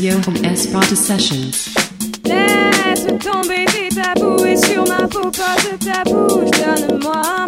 Ignacio from Esparta Sessions. Laisse tomber tes tabous et sur ma peau pose ta bouche, donne-moi